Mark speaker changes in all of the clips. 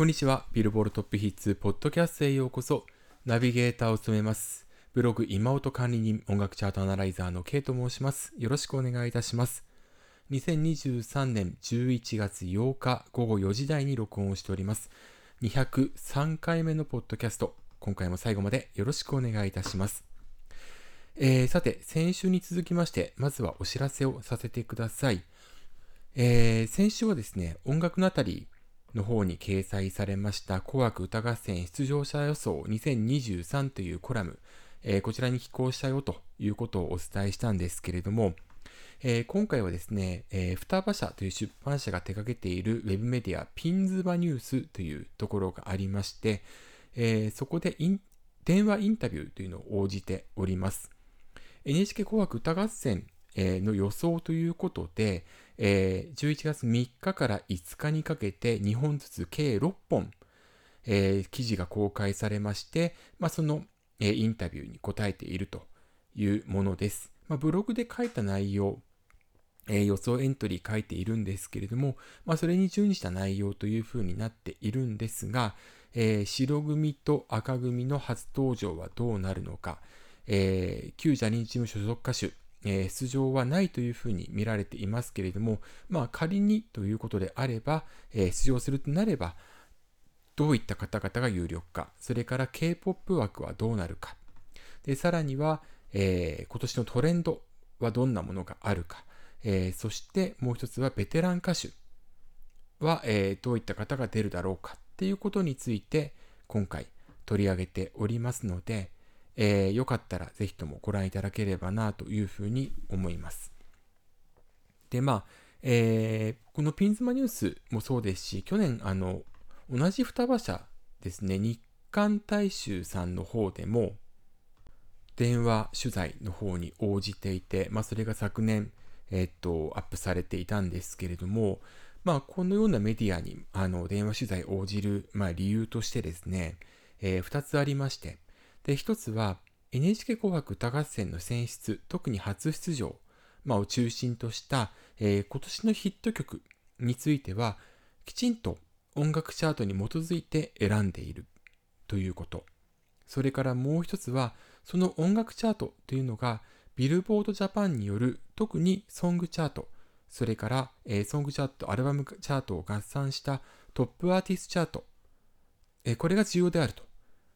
Speaker 1: こんにちは。ビルボールトップヒッツポッドキャストへようこそ。ナビゲーターを務めます。ブログ今音管理人音楽チャートアナライザーの K と申します。よろしくお願いいたします。2023年11月8日午後4時台に録音をしております。203回目のポッドキャスト。今回も最後までよろしくお願いいたします。えー、さて、先週に続きまして、まずはお知らせをさせてください。えー、先週はですね、音楽のあたりの方に掲載されました紅白歌合戦出場者予想2023というコラム、えー、こちらに寄稿したよということをお伝えしたんですけれども、えー、今回はですね、えー、双葉社という出版社が手掛けているウェブメディアピンズバニュースというところがありまして、えー、そこで電話インタビューというのを応じております。NHK 紅白歌合戦の予想ということで、え11月3日から5日にかけて2本ずつ計6本、え記事が公開されまして、まあ、その、えインタビューに答えているというものです。まあ、ブログで書いた内容、え予想エントリー書いているんですけれども、まあ、それに準した内容というふうになっているんですが、えー、白組と赤組の初登場はどうなるのか、えー、旧ジャニーズ事務所属歌手、えー、出場はないというふうに見られていますけれども、まあ、仮にということであれば、えー、出場するとなれば、どういった方々が有力か、それから K-POP 枠はどうなるか、でさらには、えー、今年のトレンドはどんなものがあるか、えー、そしてもう一つはベテラン歌手は、えー、どういった方が出るだろうかっていうことについて今回取り上げておりますので、えー、よかったらぜひともご覧いただければなというふうに思います。で、まあ、えー、このピンズマニュースもそうですし、去年、あの、同じ双葉社ですね、日韓大衆さんの方でも、電話取材の方に応じていて、まあ、それが昨年、えっと、アップされていたんですけれども、まあ、このようなメディアにあの電話取材応じる、まあ、理由としてですね、えー、2つありまして、で、一つは NHK 紅白歌合戦の選出、特に初出場、まあ、を中心とした、えー、今年のヒット曲については、きちんと音楽チャートに基づいて選んでいるということ。それからもう一つは、その音楽チャートというのが、ビルボードジャパンによる特にソングチャート、それから、えー、ソングチャート、アルバムチャートを合算したトップアーティストチャート、えー、これが重要であると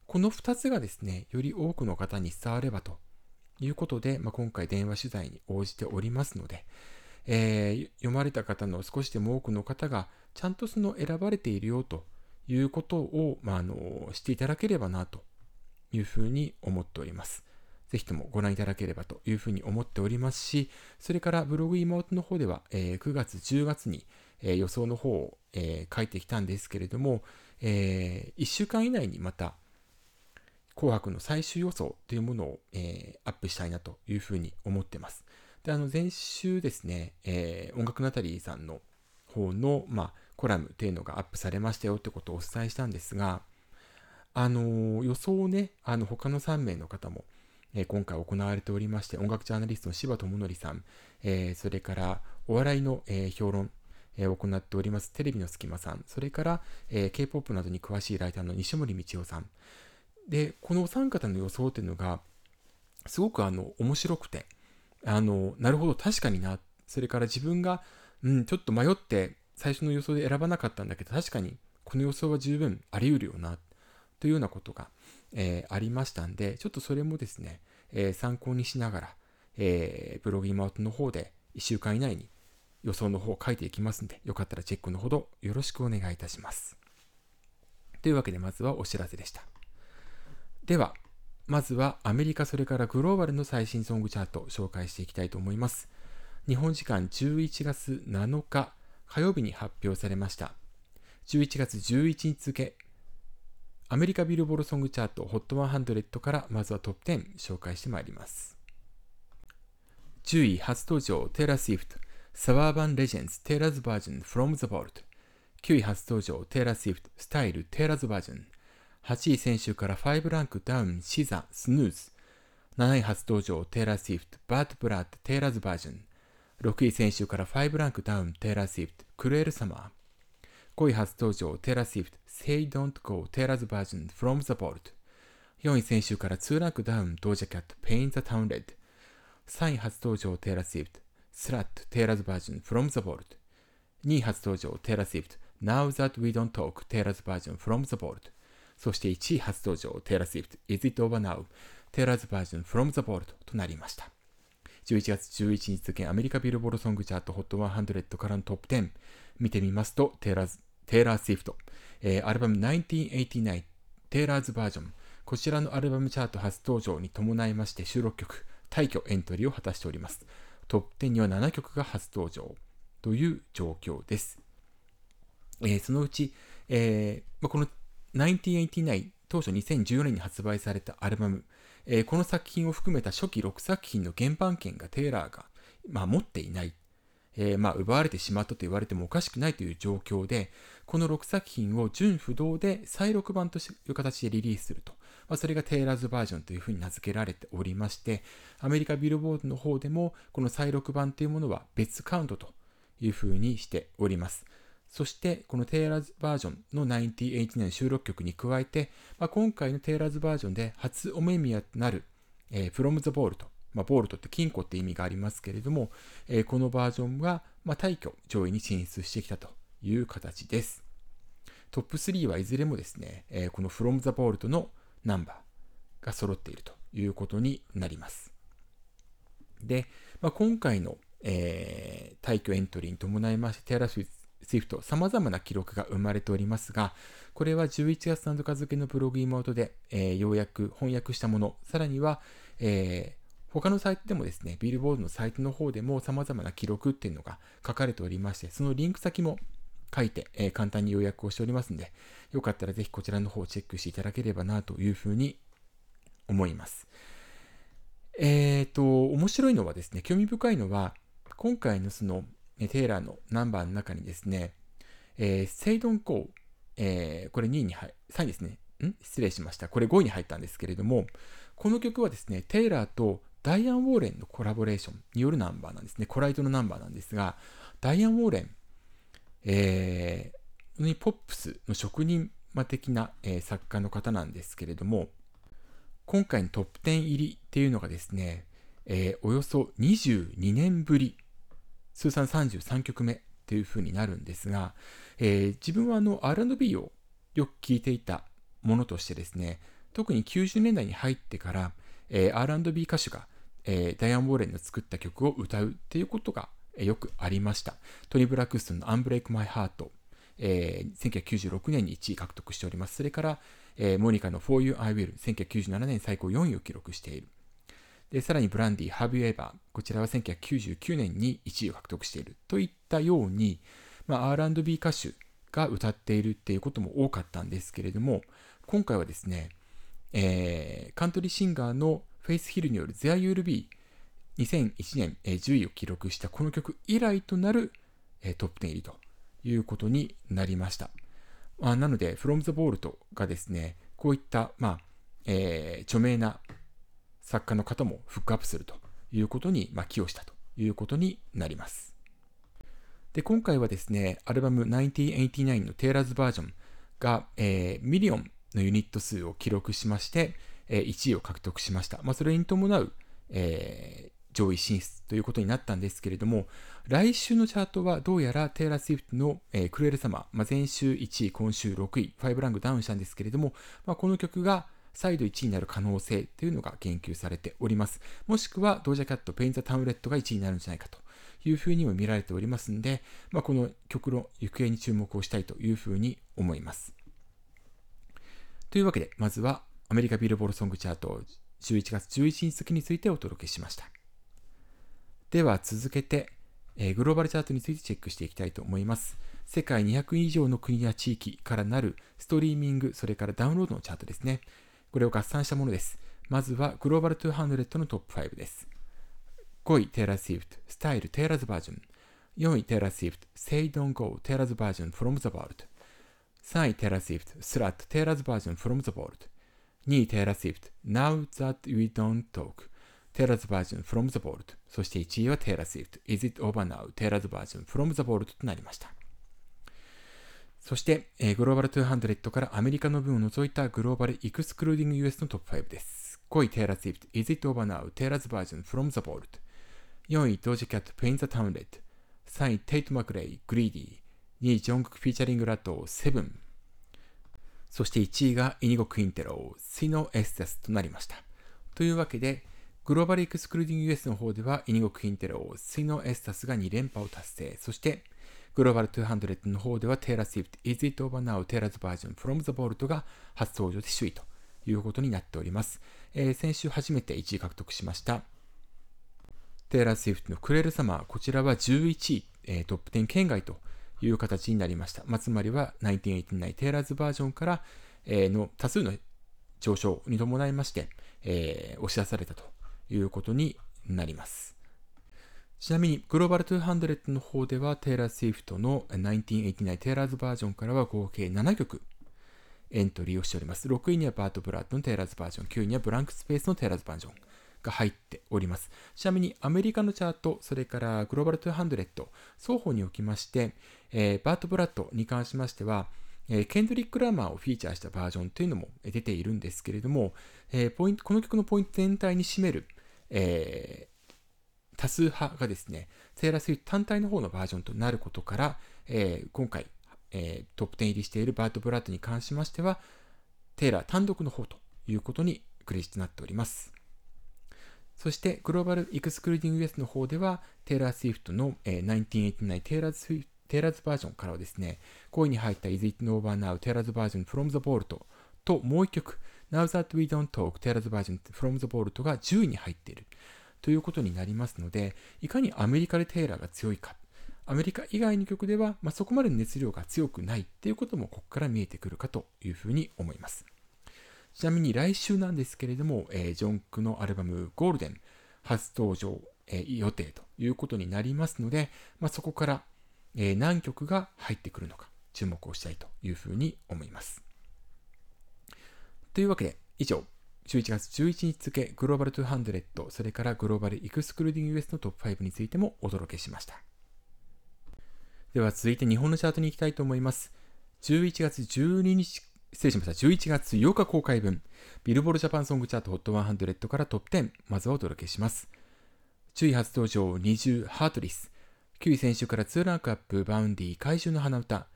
Speaker 1: この2つがですね、より多くの方に伝わればということで、まあ、今回電話取材に応じておりますので、えー、読まれた方の少しでも多くの方が、ちゃんとその選ばれているよということを、まあ、あの、していただければなというふうに思っております。ぜひともご覧いただければというふうに思っておりますし、それからブログ妹の方では、えー、9月、10月に、えー、予想の方を、えー、書いてきたんですけれども、え1週間以内にまた紅白の最終予想というものを、えー、アップしたいなというふうに思ってます。で、あの、前週ですね、えー、音楽ナタリーさんの方の、まあ、コラムっていうのがアップされましたよってことをお伝えしたんですが、あの予想をね、あの、他の3名の方も、えー、今回行われておりまして、音楽ジャーナリストの柴智則さん、えー、それからお笑いの、えー、評論、えー、行っておりますテレビの隙間さん、それから、えー、K-POP などに詳しいライターの西森道夫さん、で、このお三方の予想っていうのが、すごくあの、面白くて、あの、なるほど、確かにな。それから自分が、うん、ちょっと迷って最初の予想で選ばなかったんだけど、確かにこの予想は十分あり得るよな、というようなことが、えー、ありましたんで、ちょっとそれもですね、えー、参考にしながら、えー、ブログ今の方で1週間以内に予想の方を書いていきますんで、よかったらチェックのほどよろしくお願いいたします。というわけで、まずはお知らせでした。では、まずはアメリカそれからグローバルの最新ソングチャートを紹介していきたいと思います。日本時間11月7日火曜日に発表されました。11月11日付、アメリカビルボードソングチャート HOT100 からまずはトップ10紹介してまいります。10位初登場テイラー・スウィフト Suburban Legends Taylor's Version From the Vault 9位初登場テイラー・スウィフト Style Taylor's Version 8位先週から5ランクダウン、 SZA、Snooze。7位初登場、テイラー・スウィフト、 Bad Blood、Taylor's Version。6位先週から5ランクダウン、テイラー・スウィフト、 Cruel Summer。5位初登場、テイラー・スウィフト、Say Don't Go, Taylor's Version From the Vault。4位先週から2ランクダウン、ドージャキャット、Paint the Town Red。3位初登場、テイラー・スウィフト、Slut, Taylor's Version From the Vault。2位初登場、テイラー・スウィフト、Now That We Don't Talk, Taylor's Version From the Vault。そして1位初登場、テイラー・スウィフト、Is It Over Now, テイラーズバージョン From the Vault となりました。11月11日付アメリカビルボードソングチャート HOT100 からのトップ10見てみますと、テイラーズテイラー・スウィフト、えー、アルバム1989テイラーズバージョン、こちらのアルバムチャート初登場に伴いまして収録曲、大挙エントリーを果たしております。トップ10には7曲が初登場という状況です。えー、そのうち、えーまあ、この1989当初2014年に発売されたアルバム、えー、この作品を含めた初期6作品の原版権がテイラーが、まあ、持っていない、えー、まあ、奪われてしまったと言われてもおかしくないという状況で、この6作品を純不動で再録版という形でリリースすると。まあ、それがテイラーズバージョンというふうに名付けられておりまして、アメリカビルボードの方でも、この再録版というものは別カウントというふうにしております。そして、このテイラーズバージョンの1989年収録曲に加えて、まあ、今回のテイラーズバージョンで初お目見やとなる、えー、From the Vault、まあ、ボールトって金庫って意味がありますけれども、えー、このバージョンが、まあ、大挙上位に進出してきたという形です。トップ3はいずれもですね、えー、この From the Vault のナンバーが揃っているということになります。で、まあ、今回の、えー、大挙エントリーに伴いまして、テイラー・スウィフト、様々な記録が生まれておりますが、これは11月7日付のブログ妹で、えー、ようやく翻訳したもの、さらには、えー、他のサイトでもですね、ビルボードのサイトの方でも様々な記録っていうのが書かれておりまして、そのリンク先も書いて、えー、簡単に要約をしておりますので、よかったらぜひこちらの方をチェックしていただければなというふうに思います。えっ、ー、と、面白いのはですね、興味深いのは、今回のそのテイラーのナンバーの中にですね、えー、セイドンコー、えー、これ2位に入、3位ですね。ん？失礼しました。これ5位に入ったんですけれども、この曲はですね、テイラーとダイアン・ウォーレンのコラボレーションによるナンバーなんですね。コライトのナンバーなんですが、ダイアン・ウォーレン、えー、ポップスの職人的な、えー、作家の方なんですけれども、今回のトップ10入りっていうのがですね、えー、およそ22年ぶり通算33曲目っていう風になるんですが、えー、自分はあの R&B をよく聴いていたものとしてですね、特に90年代に入ってから、えー、R&B 歌手が、えー、ダイアン・ウォーレンの作った曲を歌うっていうことが、えー、よくありました。トニー・ブラックストンの Unbreak My Heart、えー、1996年に1位獲得しております。それから、えー、モニカの For You I Will、1997年最高4位を記録している。で、さらにブランディ、Have You Ever、こちらは1999年に1位を獲得しているといったように、まあ、R&B 歌手が歌っているっていうことも多かったんですけれども、今回はですね、えー、カントリーシンガーのフェイスヒルによる There You'll Be 2001年、えー、10位を記録したこの曲以来となる、えー、トップ10入りということになりました。まあ、なので、From the Vault がですね、こういった、まあえー、著名な作家の方もフックアップするということに、まあ、寄与したということになります。で、今回はですね、アルバム1989の Taylor's Version が、えー、ミリオンのユニット数を記録しまして、えー、1位を獲得しました。まあ、それに伴う、えー、上位進出ということになったんですけれども、来週のチャートはどうやらテイラー・スウィフトの、えー、クルエル様、まあ、前週1位、今週6位、5ランクダウンしたんですけれども、まあ、この曲が、再度1位になる可能性というのが言及されております。もしくは、ドージャキャット、ペインザタウンレットが1位になるんじゃないかというふうにも見られておりますので、まあ、この曲の行方に注目をしたいというふうに思います。というわけで、まずはアメリカビルボールソングチャート11月11日付についてお届けしました。では続けて、えー、グローバルチャートについてチェックしていきたいと思います。世界200以上の国や地域からなるストリーミング、それからダウンロードのチャートですね。これを合算したものです。まずはグローバル200のトップ5です。5位、テイラー・スウィフト、スタイル、テイラーズバージョン。4位、テイラー・スウィフト、Say Don't Go、テイラーズバージョン、From the Vault。3位、テイラー・スウィフト、 Slut、Taylor's Version、From the Vault。2位、テイラー・スウィフト、Now That We Don't Talk、 Taylor's Version、From the Vault。そして1位はテイラー・スウィフト、Is It Over Now、 Taylor's Version、From the Vault となりました。そして、えー、グローバル200からアメリカの分を除いたグローバルエクスクルーディング US のトップ5です。5位、テイラー・スウィフト、Is It Over Now? Taylor's Version From the Vault。4位、ドージャ・キャット、Paint the Town Red。3位、テイト・マクレイ、 Greedy。2位、ジョングク featuring ラトー、Seven。そして1位がイニゴ・クインテロ、 Si No Estás となりました。というわけで、 Global Excluding US の方では、イニゴ・クインテロ、 Si No Estás が2連覇を達成。そして、グローバル200の方では、テイラー・スウィフト、Is It Over Now? Taylor's Version From the Vault が初登場で首位ということになっております。えー、先週初めて1位獲得しました。テイラー・スウィフトのクレルサマー、こちらは11位、えー、トップ10圏外という形になりました。まあ、つまりは1989テイラーズバージョンから、えー、の多数の上昇に伴いまして、えー、押し出されたということになります。ちなみに、グローバル200の方では、テイラー・スウィフトの1989テイラーズバージョンからは合計7曲エントリーをしております。6位にはバート・ブラッドのテイラーズバージョン、9位にはブランクスペースのテイラーズバージョンが入っております。ちなみに、アメリカのチャート、それからグローバル200、双方におきまして、えー、バート・ブラッドに関しましては、えー、ケンドリック・ラーマーをフィーチャーしたバージョンというのも出ているんですけれども、えー、ポイントこの曲のポイント全体に占める、え多数派がですね、セーラースイート単体の方のバージョンとなることから、えー、今回、えー、トップ10入りしているバート・ブラッドに関しましては、テイラー単独の方ということにクレジットとなっております。そして、グローバル・エクスクルーディング・ウエスの方では、テイラー・スウィフトの、えー、1989テイラーズ・テイラーズバージョンからはですね、5位に入った Is It Over Now テイラーズバージョン From the Vault ともう一曲 Now That We Don't Talk テイラーズバージョン From the Vault が10位に入っている。ということになりますので、いかにアメリカでテイラーが強いか、アメリカ以外の曲では、まあ、そこまで熱量が強くないっていうこともここから見えてくるかというふうに思います。ちなみに来週なんですけれども、えー、ジョンクのアルバムゴールデン初登場、えー、予定ということになりますので、まあ、そこから、えー、何曲が入ってくるのか注目をしたいというふうに思います。というわけで以上11月11日付グローバル200、それからグローバルエクスクルーディング US のトップ5についてもお届けしました。では続いて日本のチャートに行きたいと思います。11月12日、失礼しました。11月8日公開分、ビルボードジャパンソングチャート HOT100 からトップ10、まずはお届けします。10位初登場 NiziU、HEARTRIS。9位先週から2ランクアップ、 Vaundy、怪獣の花唄。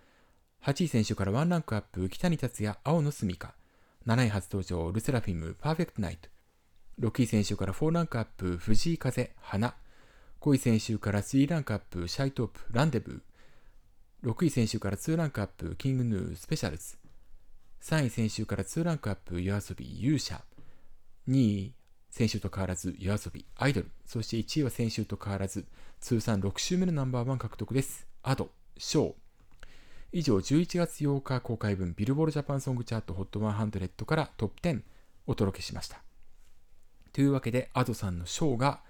Speaker 1: 8位先週から1ランクアップ、キタニタツヤ、青のすみか。7位初登場、ルセラフィム、 Perfect Night。6位先週から4ランクアップ、藤井風、花。5位先週から3ランクアップ、シャイトープ、ランデブー。6位選手から2ランクアップ、キングヌー、スペシャルズ。3位選手から2ランクアップ、夜遊び、勇者。2位、選手と変わらず、夜遊び、アイドル。そして1位は選手と変わらず、通算6周目のナンバーワン獲得です。アド、ショー。以上、11月8日公開分ビルボールジャパンソングチャート HOT100 からトップ10お届けしました。というわけで、Ado さんのショーが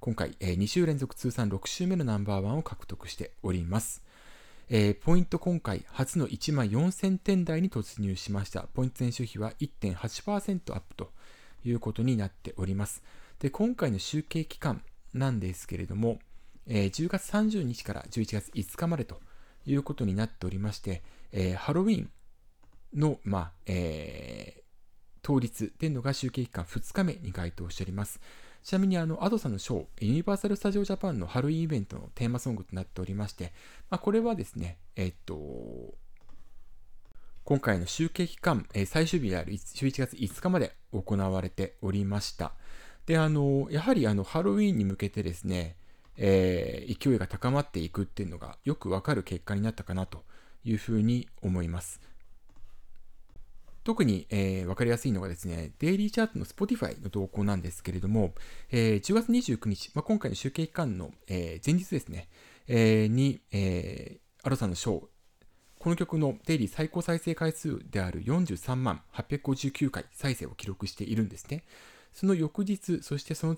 Speaker 1: 今回、えー、2週連続通算6週目のナンバーワンを獲得しております。えー、ポイント今回初の1万4000点台に突入しました。ポイント前週比は1.8%アップということになっております。で、今回の集計期間なんですけれども、えー、10月30日から11月5日までということになっておりまして、えー、ハロウィンの、まあ、えー、当日っていうのが集計期間2日目に該当しております。ちなみに、あの、アドさんのショー、ユニバーサル・スタジオ・ジャパンのハロウィンイベントのテーマソングとなっておりまして、まあ、これはですね、えっと、今回の集計期間、え最終日である11月5日まで行われておりました。で、あの、やはりあの、ハロウィンに向けてですね、えー、勢いが高まっていくっていうのがよくわかる結果になったかなというふうに思います。特に、えー、分かりやすいのがですね、デイリーチャートの Spotify の動向なんですけれども、えー、10月29日、まあ、今回の集計期間の、えー、前日ですね、えー、に、えー、アロさんのショー、この曲のデイリー最高再生回数である43万859回再生を記録しているんですね。その翌日、そしてその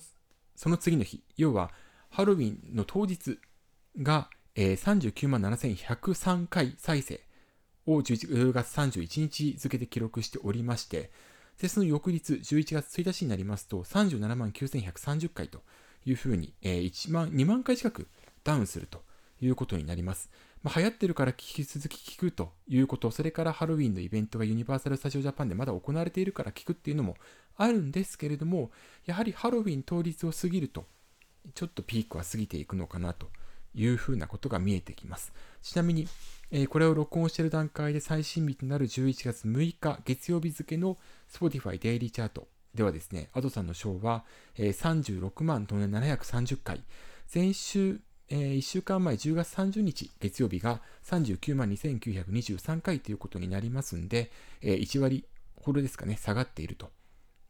Speaker 1: その次の日、要はハロウィンの当日が、えー、39万7103回再生を10月31日付で記録しておりまして、でその翌日、11月1日になりますと、37万9130回というふうに、え、1万、2万回近くダウンするということになります。まあ、流行ってるから引き続き聞くということ、それからハロウィンのイベントがユニバーサル・スタジオ・ジャパンでまだ行われているから聞くっていうのもあるんですけれども、やはりハロウィン当日を過ぎると、ちょっとピークは過ぎていくのかなというふうなことが見えてきます。ちなみに、え、これを録音している段階で最新日となる11月6日月曜日付の Spotify デイリーチャートではですね、アドさんのショーは、えー、36万730回、先週、え、1週間前10月30日月曜日が39万2923回ということになりますんで、え、1割ほどですかね、下がっていると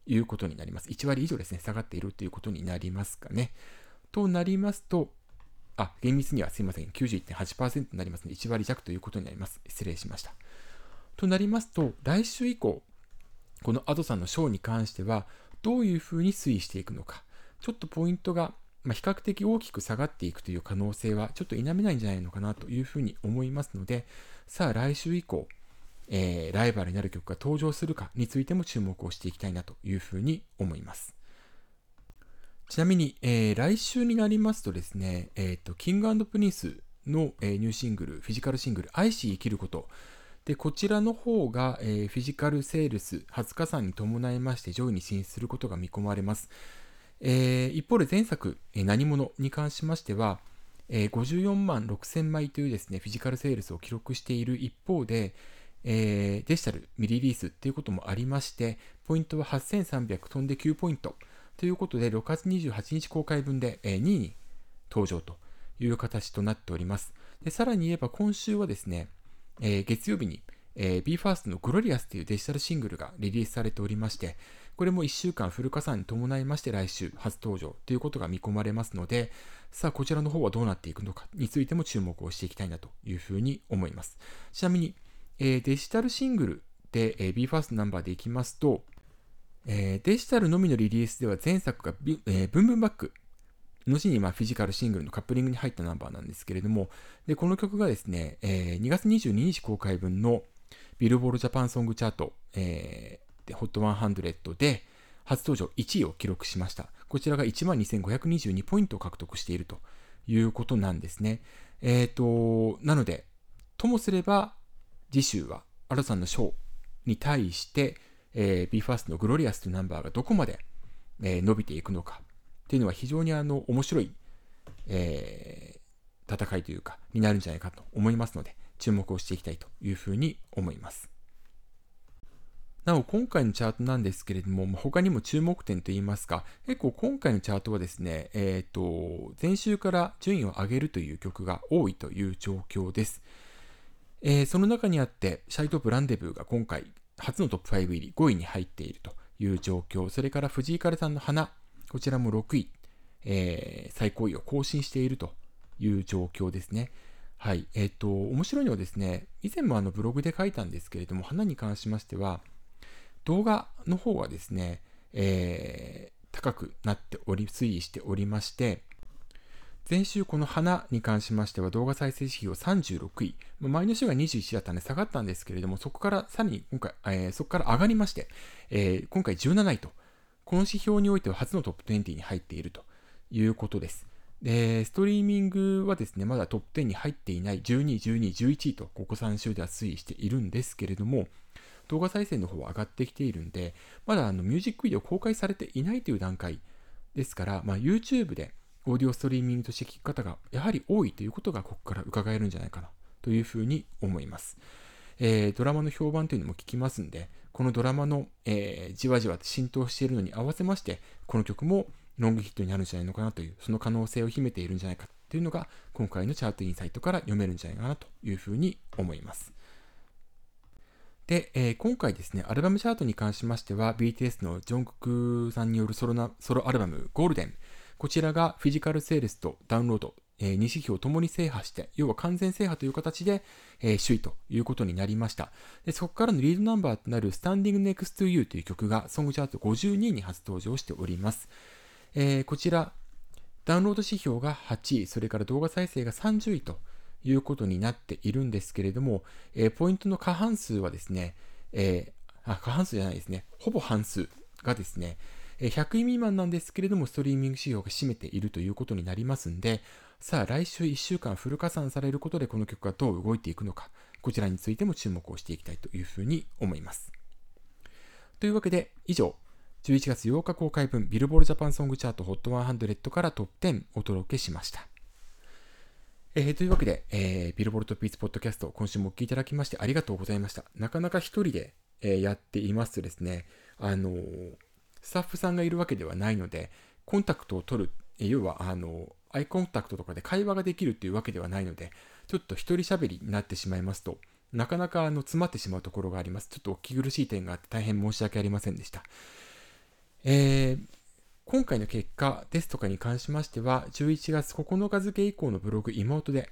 Speaker 1: いうことになります。1割以上ですね、下がっているということになりますかね。となりますと、あ、厳密にはすいません、91.8%になりますので、1割弱ということになります。失礼しました。となりますと、来週以降、この Ado さんのショーに関しては、どういうふうに推移していくのか、ちょっとポイントが、まあ、比較的大きく下がっていくという可能性は、ちょっと否めないんじゃないのかなというふうに思いますので、さあ来週以降、えー、ライバルになる曲が登場するかについても注目をしていきたいなというふうに思います。ちなみに、えー、来週になりますとですね、え、ー、と、キングプリンスの、えー、ニューシングル、フィジカルシングル、愛し生きること。で、こちらの方が、えー、フィジカルセールス、初加算に伴いまして上位に進出することが見込まれます。えー、一方で前作、えー、何者に関しましては、えー、54万6000枚というですね、フィジカルセールスを記録している一方で、えー、デジタル未リリースっていうこともありまして、ポイントは8300飛んで9ポイント。ということで、6月28日公開分で、え2位に登場という形となっております。でさらに言えば今週はですね、えー、月曜日に、えー、BE:FIRST のグロリアスというデジタルシングルがリリースされておりまして、これも1週間フル加算に伴いまして来週初登場ということが見込まれますので、さあこちらの方はどうなっていくのかについても注目をしていきたいなというふうに思います。ちなみに、え、デジタルシングルで、えー、BE:FIRST ナンバーでいきますと、え、デジタルのみのリリースでは前作がビ、え、ブンブンバック後にまあフィジカルシングルのカップリングに入ったナンバーなんですけれども、でこの曲がですね、えー、2月22日公開分のビルボールジャパンソングチャート、えー、で HOT100 で初登場1位を記録しました。こちらが12,522ポイントを獲得しているということなんですね。え、ー、と、なので、ともすれば次週はアラさんのショーに対して、えー、BE:FIRST のグロリアスというナンバーがどこまで、えー、伸びていくのかっていうのは非常にあの面白い、えー、戦いというかになるんじゃないかと思いますので注目をしていきたいというふうに思います。なお、今回のチャートなんですけれども、他にも注目点といいますか、結構今回のチャートはですね、えっ、ー、と、前週から順位を上げるという曲が多いという状況です。えー、その中にあって、シャイトップランデブーが今回初のトップ5入り、5位に入っているという状況。それから藤井風さんの花、こちらも6位、えー、最高位を更新しているという状況ですね。はい。えっ、ー、と、面白いのはですね、以前もあのブログで書いたんですけれども、花に関しましては、動画の方はですね、えー、高くなっており、推移しておりまして、前週この花に関しましては動画再生指標36位、前の週が21だったので下がったんですけれども、そこからさらに今回、えー、そこから上がりまして、えー、今回17位と、この指標においては初のトップ20に入っているということです。で、ストリーミングはですね、まだトップ10に入っていない。12位、12位、11位と、ここ3週では推移しているんですけれども、動画再生の方は上がってきているんで、まだあのミュージックビデオ公開されていないという段階ですから、まあ、YouTube でオーディオストリーミングとして聞く方がやはり多いということがここから伺えるんじゃないかなというふうに思います。えー、ドラマの評判というのも聞きますんで、このドラマの、えー、じわじわ浸透しているのに合わせまして、この曲もロングヒットになるんじゃないのかなという、その可能性を秘めているんじゃないかというのが、今回のチャートインサイトから読めるんじゃないかなというふうに思います。で、えー、今回ですね、アルバムチャートに関しましては、BTS のジョンククさんによるソロなソロアルバム、ゴールデン、こちらがフィジカルセールスとダウンロード、えー、2指標ともに制覇して、要は完全制覇という形で、えー、首位ということになりました。でそこからのリードナンバーとなる Standing Next to You という曲がソングチャート52位に初登場しております。えー、こちら、ダウンロード指標が8位、それから動画再生が30位ということになっているんですけれども、えー、ポイントの過半数はですね、えー、あ過半数じゃないですね、ほぼ半数がですね、100位未満なんですけれども、ストリーミング指標が占めているということになりますんで、さあ来週1週間フル加算されることでこの曲がどう動いていくのか、こちらについても注目をしていきたいというふうに思います。というわけで以上、11月8日公開分ビルボールジャパンソングチャート HOT100 からトップ10お届けしました。えー、というわけで、えー、ビルボールトピースポッドキャスト今週もお聴きいただきましてありがとうございました。なかなか一人で、えー、やっていますとですね、あのスタッフさんがいるわけではないので、コンタクトを取る、要はあのアイコンタクトとかで会話ができるっていうわけではないので、ちょっと一人喋りになってしまいますと、なかなかあの詰まってしまうところがあります。ちょっとお聞き苦しい点があって大変申し訳ありませんでした。えー、今回の結果ですとかに関しましては、11月9日付以降のブログ妹で、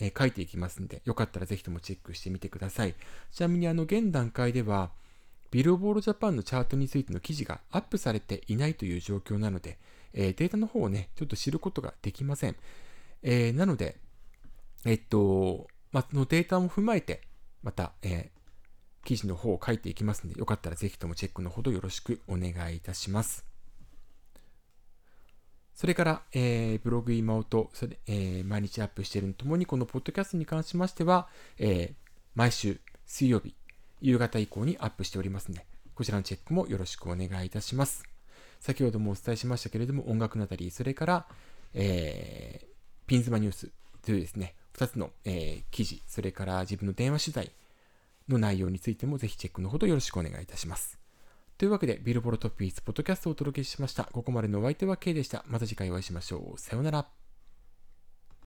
Speaker 1: えー、書いていきますんで、よかったらぜひともチェックしてみてください。ちなみにあの現段階では、ビルボールジャパンのチャートについての記事がアップされていないという状況なので、えー、データの方をね、ちょっと知ることができません。えー、なので、えっと、まあ、のデータも踏まえて、また、えー、記事の方を書いていきますので、よかったらぜひともチェックのほどよろしくお願いいたします。それから、えー、ブログ今音、それえー、毎日アップしているのともに、このポッドキャストに関しましては、えー、毎週水曜日、夕方以降にアップしておりますので、こちらのチェックもよろしくお願いいたします。先ほどもお伝えしましたけれども、音楽なたり、それから、えー、ピンズマニュースというですね、2つの、えー、記事、それから自分の電話取材の内容についてもぜひチェックのほどよろしくお願いいたします。というわけで、ビルボロトピーズポッドキャストをお届けしました。ここまでのお相手は K でした。また次回お会いしましょう。さようなら。